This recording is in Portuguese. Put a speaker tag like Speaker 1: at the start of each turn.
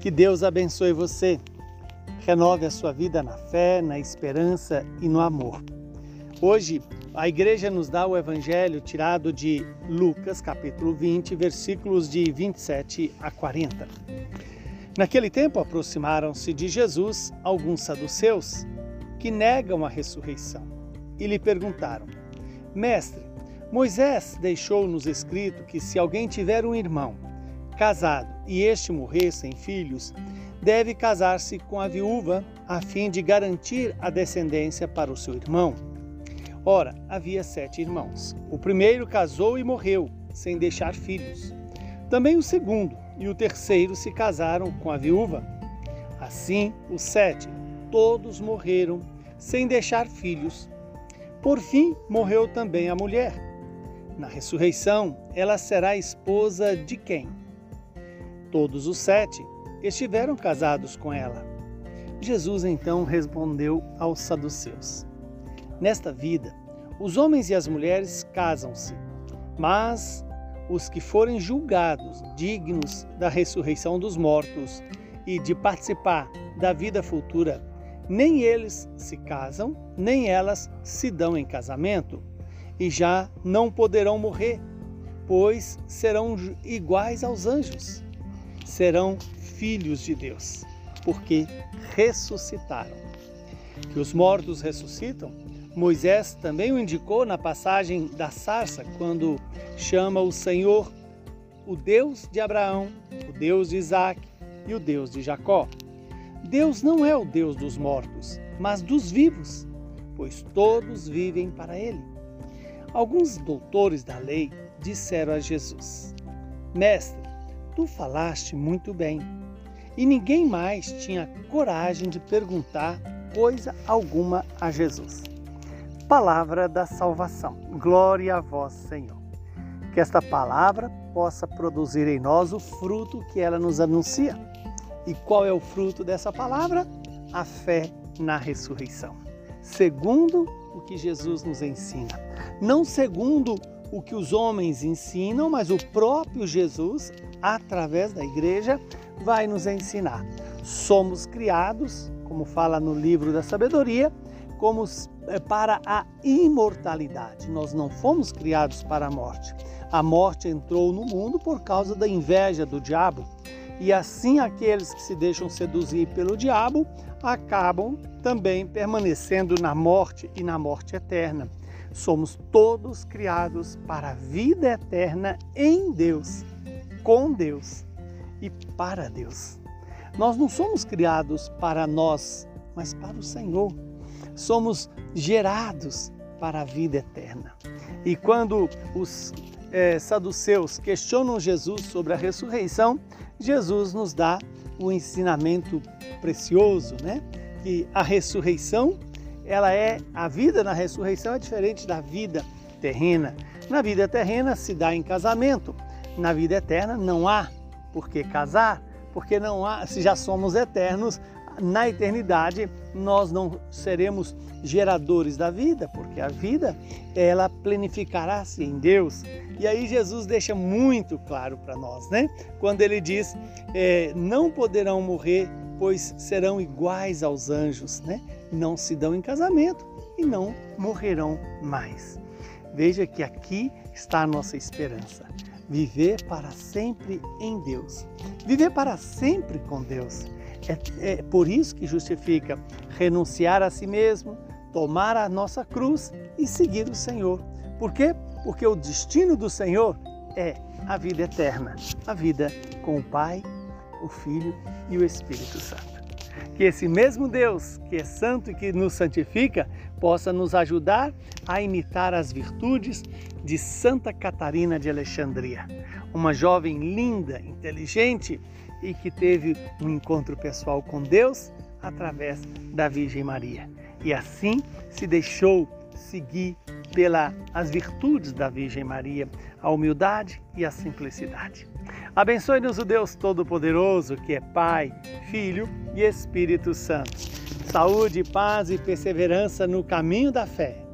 Speaker 1: Que Deus abençoe você. Renove a sua vida na fé, na esperança e no amor. Hoje, a igreja nos dá o evangelho tirado de Lucas, capítulo 20, versículos de 27 a 40. Naquele tempo, aproximaram-se de Jesus alguns saduceus que negam a ressurreição e lhe perguntaram: Mestre, Moisés deixou-nos escrito que se alguém tiver um irmão casado e este morrer sem filhos, deve casar-se com a viúva a fim de garantir a descendência para o seu irmão. Ora, havia sete irmãos. O primeiro casou e morreu, sem deixar filhos. Também o segundo e o terceiro se casaram com a viúva. Assim, os sete, todos morreram, sem deixar filhos. Por fim, morreu também a mulher. Na ressurreição, ela será esposa de quem? Todos os sete estiveram casados com ela. Jesus então respondeu aos saduceus: Nesta vida, os homens e as mulheres casam-se, mas os que forem julgados dignos da ressurreição dos mortos e de participar da vida futura, nem eles se casam, nem elas se dão em casamento, e já não poderão morrer, pois serão iguais aos anjos serão filhos de Deus, porque ressuscitaram. Que os mortos ressuscitam, Moisés também o indicou na passagem da sarça, quando chama o Senhor o Deus de Abraão, o Deus de Isaac e o Deus de Jacó. Deus não é o Deus dos mortos, mas dos vivos, pois todos vivem para Ele. Alguns doutores da lei disseram a Jesus: Mestre, Tu falaste muito bem. E ninguém mais tinha coragem de perguntar coisa alguma a Jesus. Palavra da salvação. Glória a vós, Senhor. Que esta palavra possa produzir em nós o fruto que ela nos anuncia. E qual é o fruto dessa palavra? A fé na ressurreição. Segundo o que Jesus nos ensina. Não segundo o que os homens ensinam, mas o próprio Jesus, através da igreja, vai nos ensinar. Somos criados, como fala no livro da sabedoria, como eh, para a imortalidade. Nós não fomos criados para a morte. A morte entrou no mundo por causa da inveja do diabo. E assim aqueles que se deixam seduzir pelo diabo acabam também permanecendo na morte e na morte eterna. Somos todos criados para a vida eterna em Deus, com Deus e para Deus. Nós não somos criados para nós, mas para o Senhor. Somos gerados para a vida eterna. E quando os é, saduceus questionam Jesus sobre a ressurreição, Jesus nos dá um ensinamento precioso, né? Que a ressurreição ela é a vida na ressurreição é diferente da vida terrena. Na vida terrena se dá em casamento. Na vida eterna não há por que casar, porque não há, se já somos eternos, na eternidade nós não seremos geradores da vida, porque a vida ela planificará-se em Deus. E aí Jesus deixa muito claro para nós, né? Quando ele diz: é, não poderão morrer, pois serão iguais aos anjos, né? não se dão em casamento e não morrerão mais. Veja que aqui está a nossa esperança. Viver para sempre em Deus. Viver para sempre com Deus. É, é por isso que justifica renunciar a si mesmo, tomar a nossa cruz e seguir o Senhor. Por quê? Porque o destino do Senhor é a vida eterna, a vida com o Pai, o Filho e o Espírito Santo que esse mesmo Deus, que é santo e que nos santifica, possa nos ajudar a imitar as virtudes de Santa Catarina de Alexandria, uma jovem linda, inteligente e que teve um encontro pessoal com Deus através da Virgem Maria. E assim se deixou seguir pelas virtudes da Virgem Maria, a humildade e a simplicidade. Abençoe-nos o Deus Todo-Poderoso, que é Pai, Filho e Espírito Santo. Saúde, paz e perseverança no caminho da fé